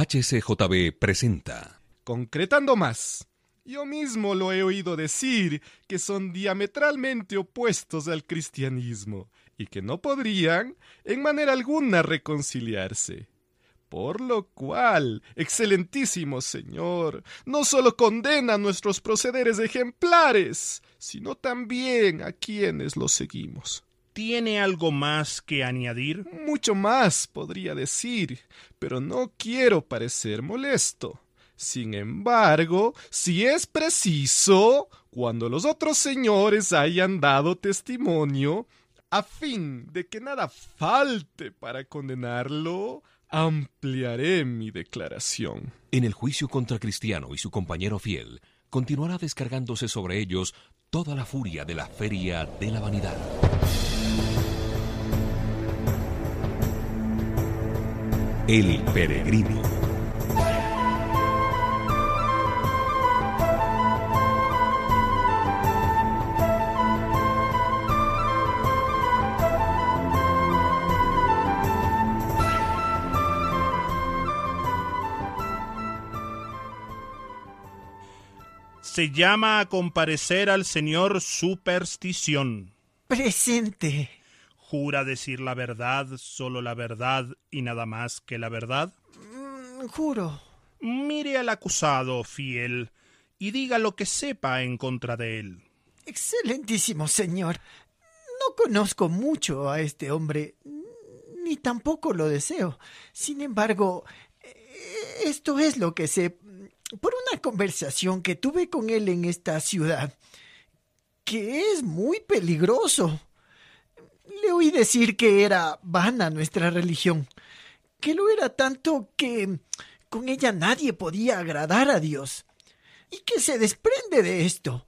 HCJB presenta. Concretando más, yo mismo lo he oído decir que son diametralmente opuestos al cristianismo y que no podrían en manera alguna reconciliarse. Por lo cual, excelentísimo Señor, no solo condena nuestros procederes ejemplares, sino también a quienes los seguimos. ¿Tiene algo más que añadir? Mucho más podría decir, pero no quiero parecer molesto. Sin embargo, si es preciso, cuando los otros señores hayan dado testimonio, a fin de que nada falte para condenarlo, ampliaré mi declaración. En el juicio contra Cristiano y su compañero fiel, continuará descargándose sobre ellos toda la furia de la feria de la vanidad. El peregrino. Se llama a comparecer al señor Superstición. Presente. ¿Jura decir la verdad, solo la verdad y nada más que la verdad? Mm, juro. Mire al acusado, fiel, y diga lo que sepa en contra de él. Excelentísimo señor. No conozco mucho a este hombre, ni tampoco lo deseo. Sin embargo, eh, esto es lo que sé por una conversación que tuve con él en esta ciudad, que es muy peligroso. Le oí decir que era vana nuestra religión, que lo era tanto que con ella nadie podía agradar a Dios, y que se desprende de esto,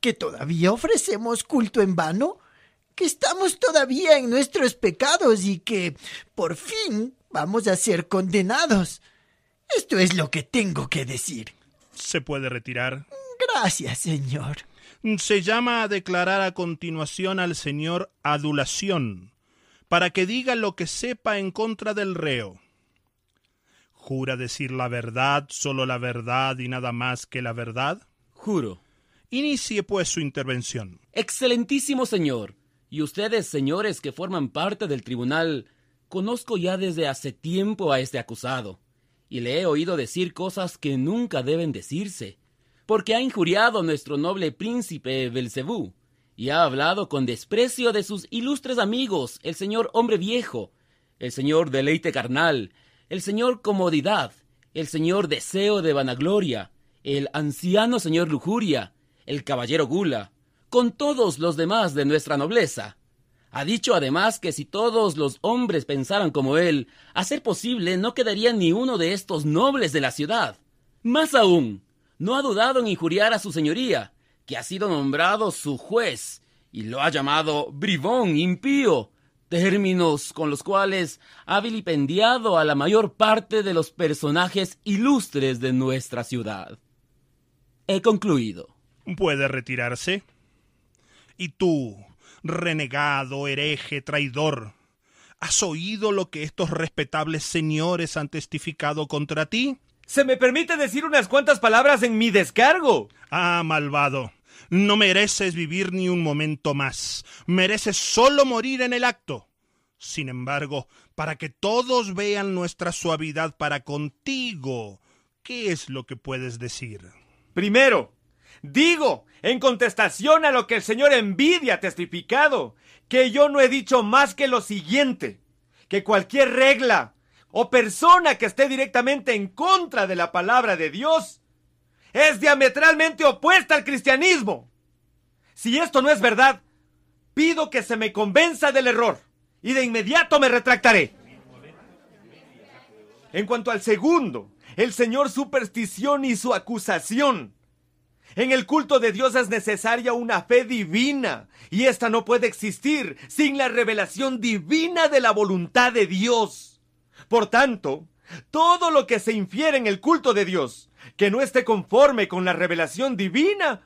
que todavía ofrecemos culto en vano, que estamos todavía en nuestros pecados y que por fin vamos a ser condenados. Esto es lo que tengo que decir. ¿Se puede retirar? Gracias, señor. Se llama a declarar a continuación al señor adulación, para que diga lo que sepa en contra del reo. ¿Jura decir la verdad, solo la verdad y nada más que la verdad? Juro. Inicie pues su intervención. Excelentísimo señor, y ustedes, señores que forman parte del tribunal, conozco ya desde hace tiempo a este acusado, y le he oído decir cosas que nunca deben decirse porque ha injuriado a nuestro noble príncipe Belcebú, y ha hablado con desprecio de sus ilustres amigos, el señor hombre viejo, el señor deleite carnal, el señor comodidad, el señor deseo de vanagloria, el anciano señor lujuria, el caballero gula, con todos los demás de nuestra nobleza. Ha dicho además que si todos los hombres pensaran como él, a ser posible no quedaría ni uno de estos nobles de la ciudad. Más aún, no ha dudado en injuriar a su señoría, que ha sido nombrado su juez, y lo ha llamado bribón, impío, términos con los cuales ha vilipendiado a la mayor parte de los personajes ilustres de nuestra ciudad. He concluido. Puede retirarse. Y tú, renegado, hereje, traidor, ¿has oído lo que estos respetables señores han testificado contra ti? ¿Se me permite decir unas cuantas palabras en mi descargo? Ah, malvado. No mereces vivir ni un momento más. Mereces solo morir en el acto. Sin embargo, para que todos vean nuestra suavidad para contigo, ¿qué es lo que puedes decir? Primero, digo, en contestación a lo que el señor Envidia ha testificado, que yo no he dicho más que lo siguiente, que cualquier regla o persona que esté directamente en contra de la palabra de Dios es diametralmente opuesta al cristianismo. Si esto no es verdad, pido que se me convenza del error y de inmediato me retractaré. En cuanto al segundo, el señor superstición y su acusación. En el culto de Dios es necesaria una fe divina, y esta no puede existir sin la revelación divina de la voluntad de Dios. Por tanto, todo lo que se infiere en el culto de Dios, que no esté conforme con la revelación divina,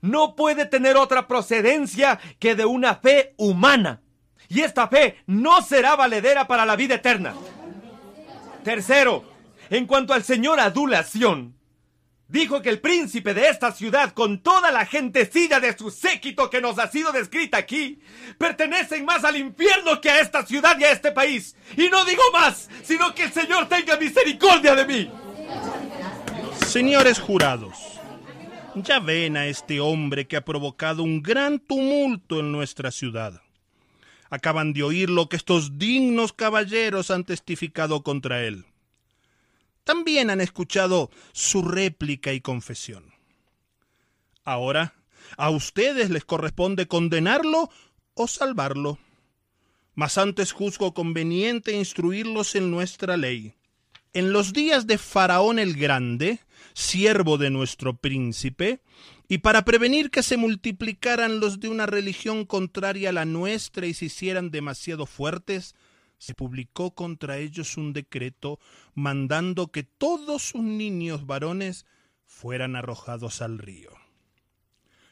no puede tener otra procedencia que de una fe humana. Y esta fe no será valedera para la vida eterna. Tercero, En cuanto al señor Adulación, dijo que el príncipe de esta ciudad, con toda la gentecilla de su séquito que nos ha sido descrita aquí, pertenecen más al infierno que a esta ciudad y a este país. Y no digo más, sino que el Señor tenga misericordia de mí. Señores jurados, ya ven a este hombre que ha provocado un gran tumulto en nuestra ciudad. Acaban de oír lo que estos dignos caballeros han testificado contra él. También han escuchado su réplica y confesión. Ahora, a ustedes les corresponde condenarlo o salvarlo. Mas antes juzgo conveniente instruirlos en nuestra ley. En los días de Faraón el Grande, siervo de nuestro príncipe, y para prevenir que se multiplicaran los de una religión contraria a la nuestra y se hicieran demasiado fuertes, se publicó contra ellos un decreto mandando que todos sus niños varones fueran arrojados al río.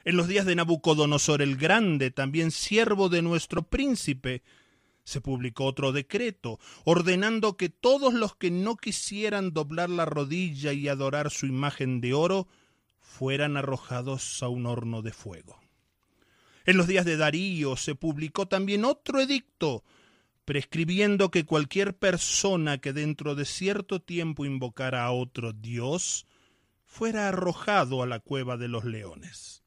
En los días de Nabucodonosor el Grande, también siervo de nuestro príncipe, se publicó otro decreto, ordenando que todos los que no quisieran doblar la rodilla y adorar su imagen de oro fueran arrojados a un horno de fuego. En los días de Darío se publicó también otro edicto, prescribiendo que cualquier persona que dentro de cierto tiempo invocara a otro Dios fuera arrojado a la cueva de los leones.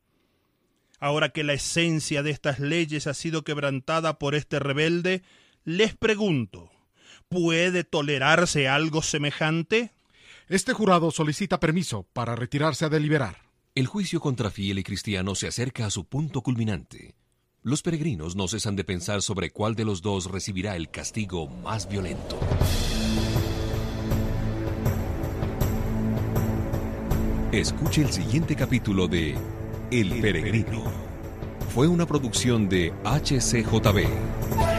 Ahora que la esencia de estas leyes ha sido quebrantada por este rebelde, les pregunto, ¿puede tolerarse algo semejante? Este jurado solicita permiso para retirarse a deliberar. El juicio contra Fiel y Cristiano se acerca a su punto culminante. Los peregrinos no cesan de pensar sobre cuál de los dos recibirá el castigo más violento. Escuche el siguiente capítulo de El Peregrino. Fue una producción de HCJB.